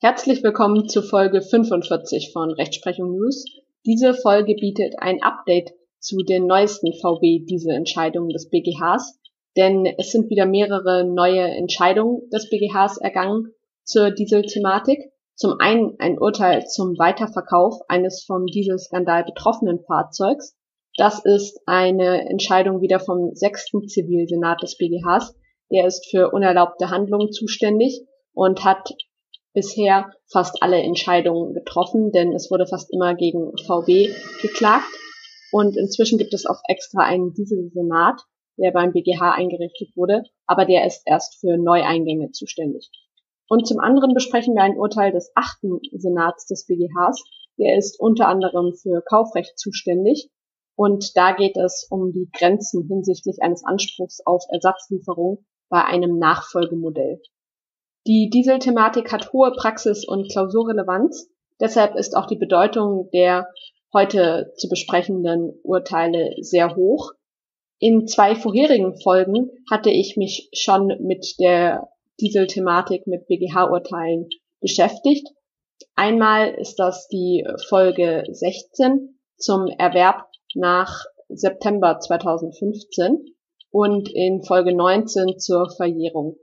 Herzlich willkommen zu Folge 45 von Rechtsprechung News. Diese Folge bietet ein Update zu den neuesten VW-Dieselentscheidungen des BGHs, denn es sind wieder mehrere neue Entscheidungen des BGHs ergangen zur Dieselthematik. Zum einen ein Urteil zum Weiterverkauf eines vom Dieselskandal betroffenen Fahrzeugs. Das ist eine Entscheidung wieder vom sechsten Zivilsenat des BGHs. Der ist für unerlaubte Handlungen zuständig und hat bisher fast alle Entscheidungen getroffen, denn es wurde fast immer gegen VW geklagt. Und inzwischen gibt es auch extra einen Dieselsenat, der beim BGH eingerichtet wurde, aber der ist erst für Neueingänge zuständig. Und zum anderen besprechen wir ein Urteil des achten Senats des BGHs. Der ist unter anderem für Kaufrecht zuständig. Und da geht es um die Grenzen hinsichtlich eines Anspruchs auf Ersatzlieferung bei einem Nachfolgemodell. Die Dieselthematik hat hohe Praxis- und Klausurrelevanz. Deshalb ist auch die Bedeutung der heute zu besprechenden Urteile sehr hoch. In zwei vorherigen Folgen hatte ich mich schon mit der Dieselthematik mit BGH-Urteilen beschäftigt. Einmal ist das die Folge 16 zum Erwerb nach September 2015 und in Folge 19 zur Verjährung.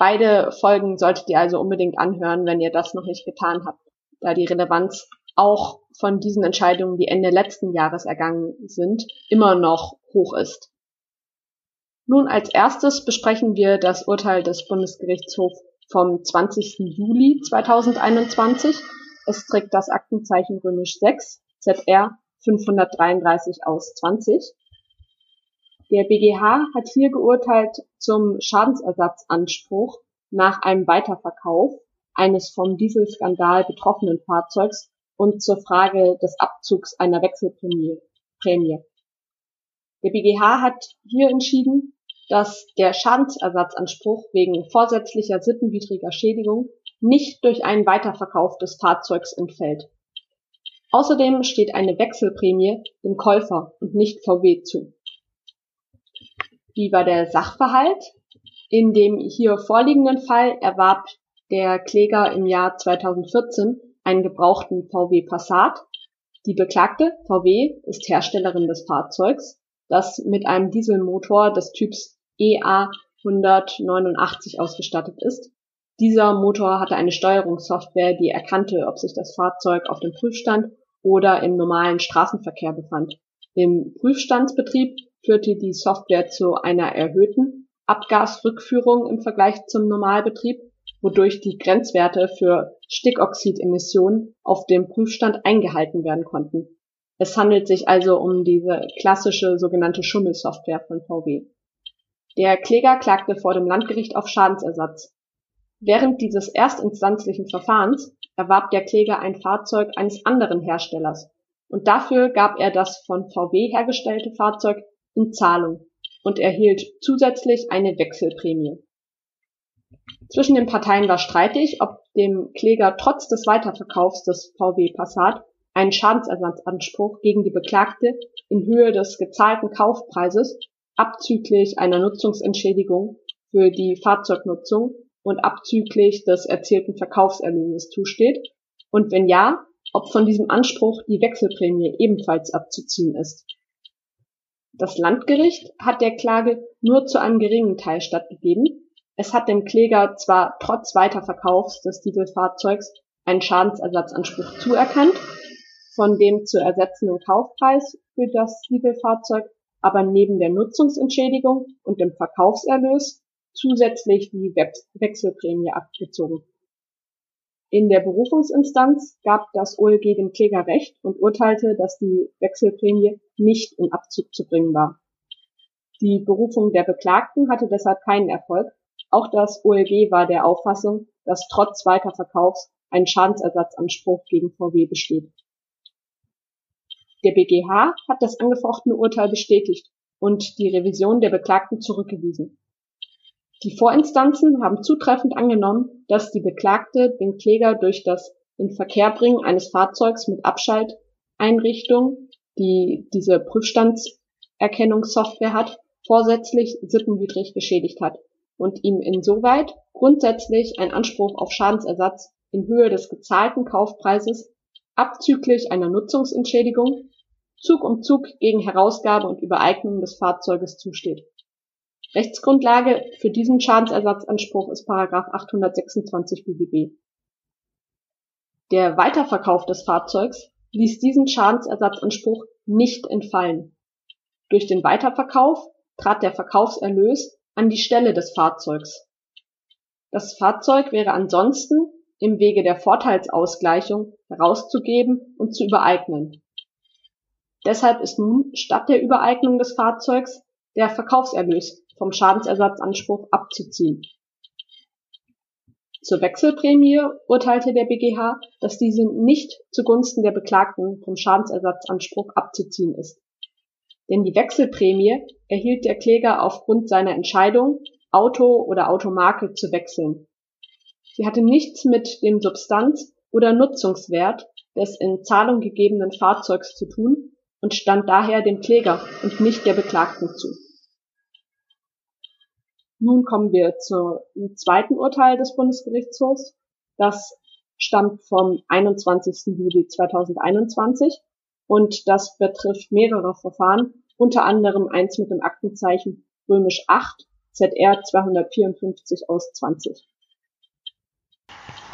Beide Folgen solltet ihr also unbedingt anhören, wenn ihr das noch nicht getan habt, da die Relevanz auch von diesen Entscheidungen, die Ende letzten Jahres ergangen sind, immer noch hoch ist. Nun als erstes besprechen wir das Urteil des Bundesgerichtshofs vom 20. Juli 2021. Es trägt das Aktenzeichen römisch 6, ZR 533 aus 20. Der BGH hat hier geurteilt zum Schadensersatzanspruch nach einem Weiterverkauf eines vom Dieselskandal betroffenen Fahrzeugs und zur Frage des Abzugs einer Wechselprämie. Der BGH hat hier entschieden, dass der Schadensersatzanspruch wegen vorsätzlicher sittenwidriger Schädigung nicht durch einen Weiterverkauf des Fahrzeugs entfällt. Außerdem steht eine Wechselprämie dem Käufer und nicht VW zu. Wie war der Sachverhalt? In dem hier vorliegenden Fall erwarb der Kläger im Jahr 2014 einen gebrauchten VW Passat. Die Beklagte VW ist Herstellerin des Fahrzeugs, das mit einem Dieselmotor des Typs EA 189 ausgestattet ist. Dieser Motor hatte eine Steuerungssoftware, die erkannte, ob sich das Fahrzeug auf dem Prüfstand oder im normalen Straßenverkehr befand. Im Prüfstandsbetrieb führte die Software zu einer erhöhten Abgasrückführung im Vergleich zum Normalbetrieb, wodurch die Grenzwerte für Stickoxidemissionen auf dem Prüfstand eingehalten werden konnten. Es handelt sich also um diese klassische sogenannte Schummelsoftware von VW. Der Kläger klagte vor dem Landgericht auf Schadensersatz. Während dieses erstinstanzlichen Verfahrens erwarb der Kläger ein Fahrzeug eines anderen Herstellers und dafür gab er das von VW hergestellte Fahrzeug in Zahlung und erhielt zusätzlich eine Wechselprämie. Zwischen den Parteien war streitig, ob dem Kläger trotz des Weiterverkaufs des VW Passat ein Schadensersatzanspruch gegen die Beklagte in Höhe des gezahlten Kaufpreises abzüglich einer Nutzungsentschädigung für die Fahrzeugnutzung und abzüglich des erzielten Verkaufserlöses zusteht und wenn ja, ob von diesem Anspruch die Wechselprämie ebenfalls abzuziehen ist. Das Landgericht hat der Klage nur zu einem geringen Teil stattgegeben. Es hat dem Kläger zwar trotz Weiterverkaufs des Dieselfahrzeugs einen Schadensersatzanspruch zuerkannt, von dem zu ersetzenden Kaufpreis für das Dieselfahrzeug aber neben der Nutzungsentschädigung und dem Verkaufserlös zusätzlich die Wechselprämie abgezogen. In der Berufungsinstanz gab das OLG dem Kläger Recht und urteilte, dass die Wechselprämie nicht in Abzug zu bringen war. Die Berufung der Beklagten hatte deshalb keinen Erfolg. Auch das OLG war der Auffassung, dass trotz Weiterverkaufs ein Schadensersatzanspruch gegen VW besteht. Der BGH hat das angefochtene Urteil bestätigt und die Revision der Beklagten zurückgewiesen. Die Vorinstanzen haben zutreffend angenommen, dass die Beklagte den Kläger durch das Inverkehrbringen eines Fahrzeugs mit Abschalteinrichtung, die diese Prüfstandserkennungssoftware hat, vorsätzlich sittenwidrig geschädigt hat und ihm insoweit grundsätzlich ein Anspruch auf Schadensersatz in Höhe des gezahlten Kaufpreises abzüglich einer Nutzungsentschädigung Zug um Zug gegen Herausgabe und Übereignung des Fahrzeuges zusteht. Rechtsgrundlage für diesen Schadensersatzanspruch ist § 826 BGB. Der Weiterverkauf des Fahrzeugs ließ diesen Schadensersatzanspruch nicht entfallen. Durch den Weiterverkauf trat der Verkaufserlös an die Stelle des Fahrzeugs. Das Fahrzeug wäre ansonsten im Wege der Vorteilsausgleichung herauszugeben und zu übereignen. Deshalb ist nun statt der Übereignung des Fahrzeugs der Verkaufserlös vom Schadensersatzanspruch abzuziehen. Zur Wechselprämie urteilte der BGH, dass diese nicht zugunsten der Beklagten vom Schadensersatzanspruch abzuziehen ist. Denn die Wechselprämie erhielt der Kläger aufgrund seiner Entscheidung, Auto oder Automarke zu wechseln. Sie hatte nichts mit dem Substanz- oder Nutzungswert des in Zahlung gegebenen Fahrzeugs zu tun und stand daher dem Kläger und nicht der Beklagten zu. Nun kommen wir zum zweiten Urteil des Bundesgerichtshofs. Das stammt vom 21. Juli 2021 und das betrifft mehrere Verfahren, unter anderem eins mit dem Aktenzeichen römisch 8 ZR 254 aus 20.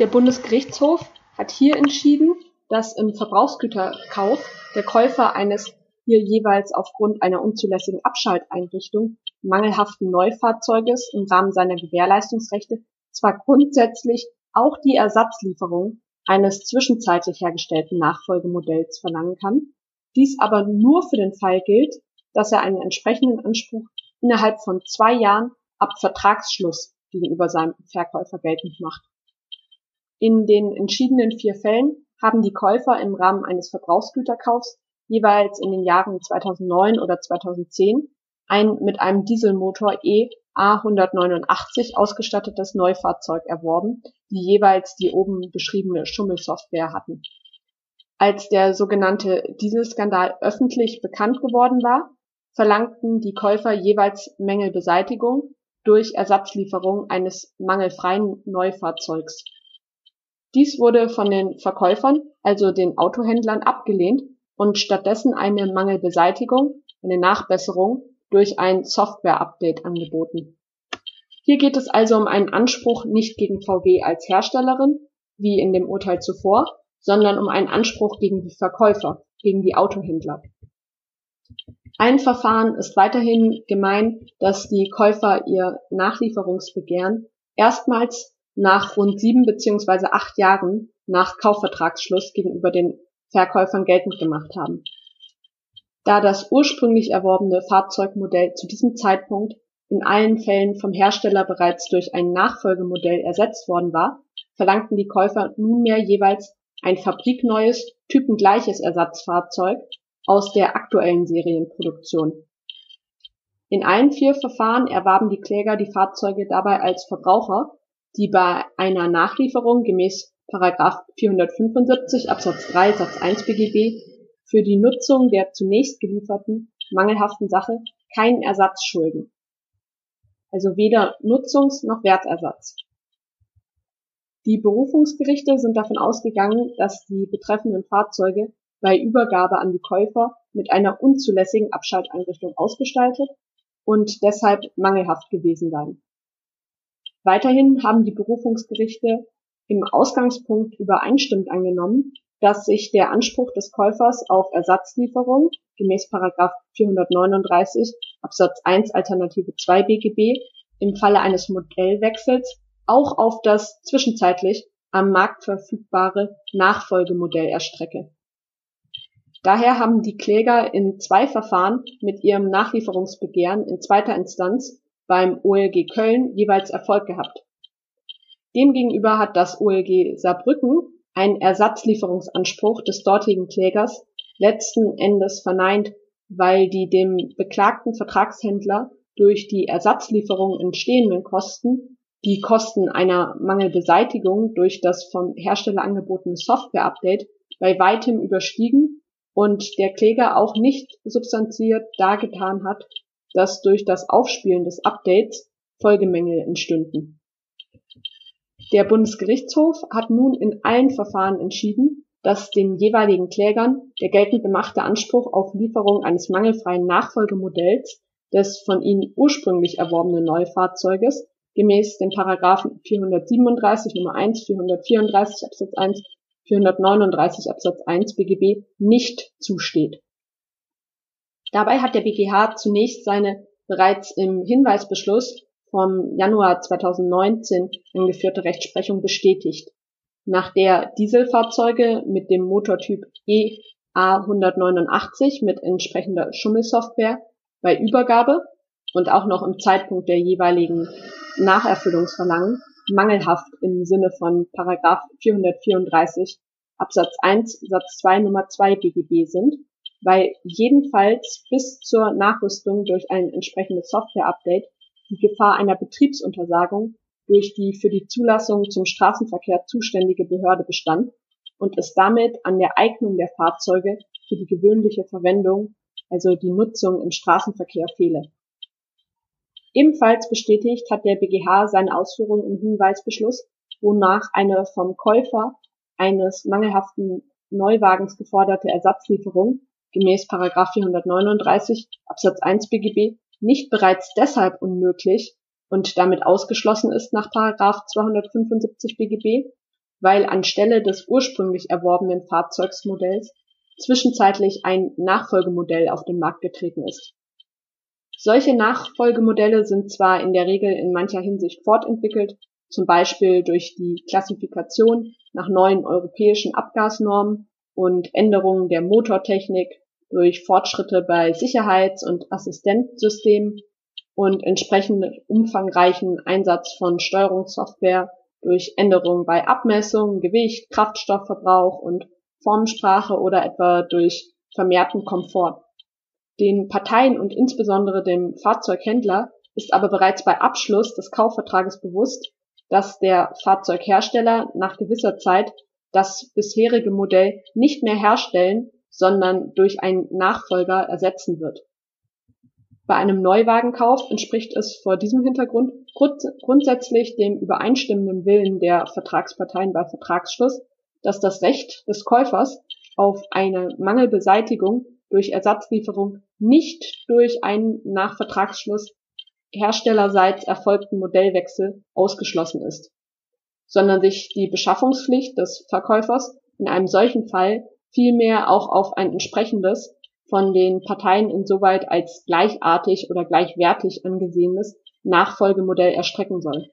Der Bundesgerichtshof hat hier entschieden, dass im Verbrauchsgüterkauf der Käufer eines hier jeweils aufgrund einer unzulässigen Abschalteinrichtung mangelhaften Neufahrzeuges im Rahmen seiner Gewährleistungsrechte zwar grundsätzlich auch die Ersatzlieferung eines zwischenzeitlich hergestellten Nachfolgemodells verlangen kann, dies aber nur für den Fall gilt, dass er einen entsprechenden Anspruch innerhalb von zwei Jahren ab Vertragsschluss gegenüber seinem Verkäufer geltend macht. In den entschiedenen vier Fällen haben die Käufer im Rahmen eines Verbrauchsgüterkaufs jeweils in den Jahren 2009 oder 2010 ein mit einem Dieselmotor E A189 ausgestattetes Neufahrzeug erworben, die jeweils die oben beschriebene Schummelsoftware hatten. Als der sogenannte Dieselskandal öffentlich bekannt geworden war, verlangten die Käufer jeweils Mängelbeseitigung durch Ersatzlieferung eines mangelfreien Neufahrzeugs. Dies wurde von den Verkäufern, also den Autohändlern, abgelehnt und stattdessen eine Mangelbeseitigung, eine Nachbesserung durch ein Software-Update angeboten. Hier geht es also um einen Anspruch nicht gegen VW als Herstellerin, wie in dem Urteil zuvor, sondern um einen Anspruch gegen die Verkäufer, gegen die Autohändler. Ein Verfahren ist weiterhin gemein, dass die Käufer ihr Nachlieferungsbegehren erstmals nach rund sieben beziehungsweise acht Jahren nach Kaufvertragsschluss gegenüber den Verkäufern geltend gemacht haben. Da das ursprünglich erworbene Fahrzeugmodell zu diesem Zeitpunkt in allen Fällen vom Hersteller bereits durch ein Nachfolgemodell ersetzt worden war, verlangten die Käufer nunmehr jeweils ein fabrikneues, typengleiches Ersatzfahrzeug aus der aktuellen Serienproduktion. In allen vier Verfahren erwarben die Kläger die Fahrzeuge dabei als Verbraucher, die bei einer Nachlieferung gemäß 475 Absatz 3 Satz 1 BGB für die Nutzung der zunächst gelieferten mangelhaften Sache keinen Ersatz schulden, also weder Nutzungs- noch Wertersatz. Die Berufungsgerichte sind davon ausgegangen, dass die betreffenden Fahrzeuge bei Übergabe an die Käufer mit einer unzulässigen Abschalteinrichtung ausgestaltet und deshalb mangelhaft gewesen seien. Weiterhin haben die Berufungsgerichte im Ausgangspunkt übereinstimmend angenommen, dass sich der Anspruch des Käufers auf Ersatzlieferung gemäß 439 Absatz 1 Alternative 2 BGB im Falle eines Modellwechsels auch auf das zwischenzeitlich am Markt verfügbare Nachfolgemodell erstrecke. Daher haben die Kläger in zwei Verfahren mit ihrem Nachlieferungsbegehren in zweiter Instanz beim OLG Köln jeweils Erfolg gehabt. Demgegenüber hat das OLG Saarbrücken einen Ersatzlieferungsanspruch des dortigen Klägers letzten Endes verneint, weil die dem beklagten Vertragshändler durch die Ersatzlieferung entstehenden Kosten die Kosten einer Mangelbeseitigung durch das vom Hersteller angebotene Software-Update bei weitem überstiegen und der Kläger auch nicht substanziert dargetan hat, dass durch das Aufspielen des Updates Folgemängel entstünden. Der Bundesgerichtshof hat nun in allen Verfahren entschieden, dass den jeweiligen Klägern der geltend gemachte Anspruch auf Lieferung eines mangelfreien Nachfolgemodells des von ihnen ursprünglich erworbenen Neufahrzeuges gemäß den Paragraphen 437 Nummer 1, 434 Absatz 1, 439 Absatz 1 BGB nicht zusteht. Dabei hat der BGH zunächst seine bereits im Hinweisbeschluss vom Januar 2019 angeführte Rechtsprechung bestätigt nach der Dieselfahrzeuge mit dem Motortyp EA189 mit entsprechender Schummelsoftware bei Übergabe und auch noch im Zeitpunkt der jeweiligen Nacherfüllungsverlangen mangelhaft im Sinne von Paragraph 434 Absatz 1 Satz 2 Nummer 2 BGB sind, weil jedenfalls bis zur Nachrüstung durch ein entsprechendes Software-Update die Gefahr einer Betriebsuntersagung durch die für die Zulassung zum Straßenverkehr zuständige Behörde bestand und es damit an der Eignung der Fahrzeuge für die gewöhnliche Verwendung, also die Nutzung im Straßenverkehr fehle. Ebenfalls bestätigt hat der BGH seine Ausführungen im Hinweisbeschluss, wonach eine vom Käufer eines mangelhaften Neuwagens geforderte Ersatzlieferung gemäß 439 Absatz 1 BGB nicht bereits deshalb unmöglich und damit ausgeschlossen ist nach 275 BGB, weil anstelle des ursprünglich erworbenen Fahrzeugsmodells zwischenzeitlich ein Nachfolgemodell auf den Markt getreten ist. Solche Nachfolgemodelle sind zwar in der Regel in mancher Hinsicht fortentwickelt, zum Beispiel durch die Klassifikation nach neuen europäischen Abgasnormen und Änderungen der Motortechnik durch Fortschritte bei Sicherheits- und Assistenzsystemen und entsprechend umfangreichen Einsatz von Steuerungssoftware durch Änderungen bei Abmessung, Gewicht, Kraftstoffverbrauch und Formensprache oder etwa durch vermehrten Komfort. Den Parteien und insbesondere dem Fahrzeughändler ist aber bereits bei Abschluss des Kaufvertrages bewusst, dass der Fahrzeughersteller nach gewisser Zeit das bisherige Modell nicht mehr herstellen, sondern durch einen Nachfolger ersetzen wird. Bei einem Neuwagenkauf entspricht es vor diesem Hintergrund grundsätzlich dem übereinstimmenden Willen der Vertragsparteien bei Vertragsschluss, dass das Recht des Käufers auf eine Mangelbeseitigung durch Ersatzlieferung nicht durch einen nach Vertragsschluss herstellerseits erfolgten Modellwechsel ausgeschlossen ist, sondern sich die Beschaffungspflicht des Verkäufers in einem solchen Fall vielmehr auch auf ein entsprechendes von den Parteien insoweit als gleichartig oder gleichwertig angesehenes Nachfolgemodell erstrecken soll.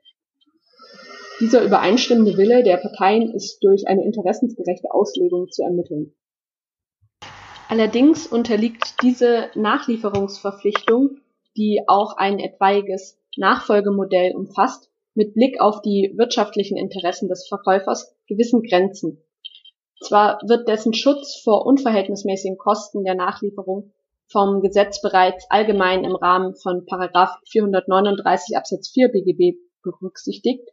Dieser übereinstimmende Wille der Parteien ist durch eine interessensgerechte Auslegung zu ermitteln. Allerdings unterliegt diese Nachlieferungsverpflichtung, die auch ein etwaiges Nachfolgemodell umfasst, mit Blick auf die wirtschaftlichen Interessen des Verkäufers gewissen Grenzen zwar wird dessen Schutz vor unverhältnismäßigen Kosten der Nachlieferung vom Gesetz bereits allgemein im Rahmen von Paragraph 439 Absatz 4 BGB berücksichtigt.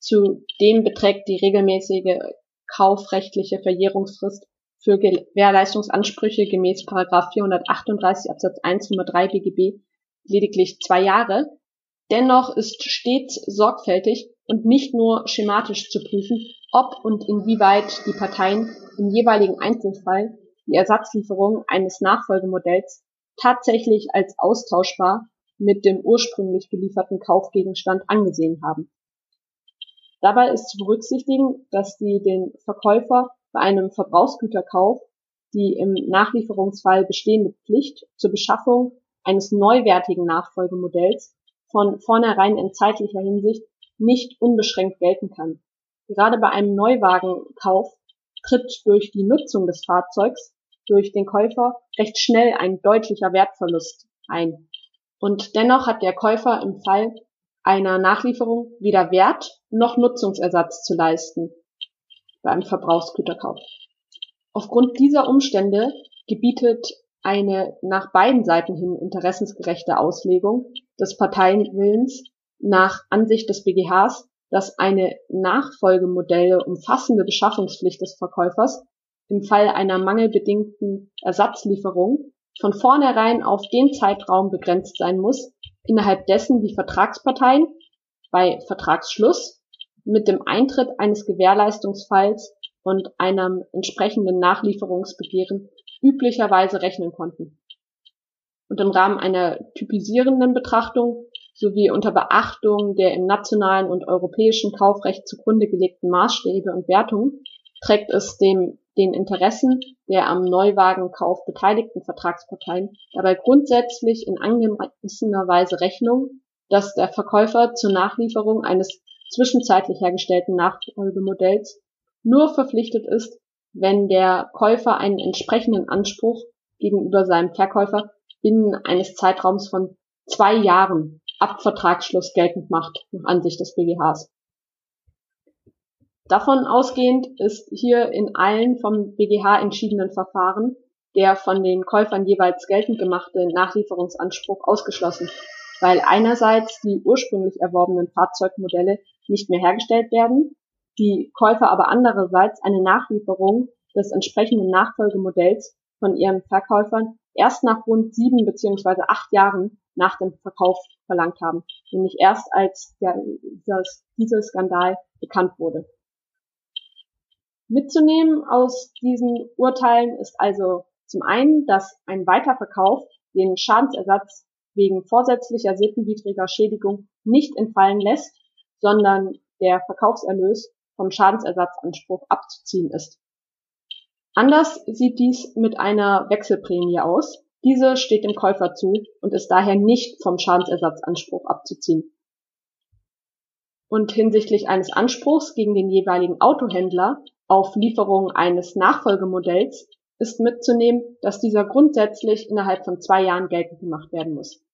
Zudem beträgt die regelmäßige kaufrechtliche Verjährungsfrist für Gewährleistungsansprüche gemäß Paragraph 438 Absatz 1 Nummer 3 BGB lediglich zwei Jahre. Dennoch ist stets sorgfältig und nicht nur schematisch zu prüfen, ob und inwieweit die Parteien im jeweiligen Einzelfall die Ersatzlieferung eines Nachfolgemodells tatsächlich als austauschbar mit dem ursprünglich gelieferten Kaufgegenstand angesehen haben. Dabei ist zu berücksichtigen, dass die den Verkäufer bei einem Verbrauchsgüterkauf die im Nachlieferungsfall bestehende Pflicht zur Beschaffung eines neuwertigen Nachfolgemodells von vornherein in zeitlicher Hinsicht nicht unbeschränkt gelten kann. Gerade bei einem Neuwagenkauf tritt durch die Nutzung des Fahrzeugs durch den Käufer recht schnell ein deutlicher Wertverlust ein. Und dennoch hat der Käufer im Fall einer Nachlieferung weder Wert noch Nutzungsersatz zu leisten beim Verbrauchsgüterkauf. Aufgrund dieser Umstände gebietet eine nach beiden Seiten hin interessensgerechte Auslegung des Parteienwillens nach Ansicht des BGHs dass eine Nachfolgemodelle umfassende Beschaffungspflicht des Verkäufers im Fall einer mangelbedingten Ersatzlieferung von vornherein auf den Zeitraum begrenzt sein muss, innerhalb dessen die Vertragsparteien bei Vertragsschluss mit dem Eintritt eines Gewährleistungsfalls und einem entsprechenden Nachlieferungsbegehren üblicherweise rechnen konnten. Und im Rahmen einer typisierenden Betrachtung sowie unter Beachtung der im nationalen und europäischen Kaufrecht zugrunde gelegten Maßstäbe und Wertungen trägt es dem den Interessen der am Neuwagenkauf beteiligten Vertragsparteien dabei grundsätzlich in angemessener Weise Rechnung, dass der Verkäufer zur Nachlieferung eines zwischenzeitlich hergestellten Nachfolgemodells nur verpflichtet ist, wenn der Käufer einen entsprechenden Anspruch gegenüber seinem Verkäufer binnen eines Zeitraums von zwei Jahren ab Vertragsschluss geltend macht, nach Ansicht des BGHs. Davon ausgehend ist hier in allen vom BGH entschiedenen Verfahren der von den Käufern jeweils geltend gemachte Nachlieferungsanspruch ausgeschlossen, weil einerseits die ursprünglich erworbenen Fahrzeugmodelle nicht mehr hergestellt werden, die Käufer aber andererseits eine Nachlieferung des entsprechenden Nachfolgemodells von ihren Verkäufern erst nach rund sieben beziehungsweise acht Jahren nach dem Verkauf verlangt haben, nämlich erst als der, dieser Skandal bekannt wurde. Mitzunehmen aus diesen Urteilen ist also zum einen, dass ein Weiterverkauf den Schadensersatz wegen vorsätzlicher sittenwidriger Schädigung nicht entfallen lässt, sondern der Verkaufserlös vom Schadensersatzanspruch abzuziehen ist. Anders sieht dies mit einer Wechselprämie aus. Diese steht dem Käufer zu und ist daher nicht vom Schadensersatzanspruch abzuziehen. Und hinsichtlich eines Anspruchs gegen den jeweiligen Autohändler auf Lieferung eines Nachfolgemodells ist mitzunehmen, dass dieser grundsätzlich innerhalb von zwei Jahren geltend gemacht werden muss.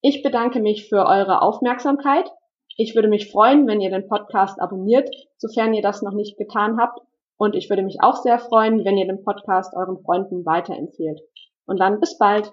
Ich bedanke mich für eure Aufmerksamkeit. Ich würde mich freuen, wenn ihr den Podcast abonniert, sofern ihr das noch nicht getan habt. Und ich würde mich auch sehr freuen, wenn ihr den Podcast euren Freunden weiterempfehlt. Und dann bis bald.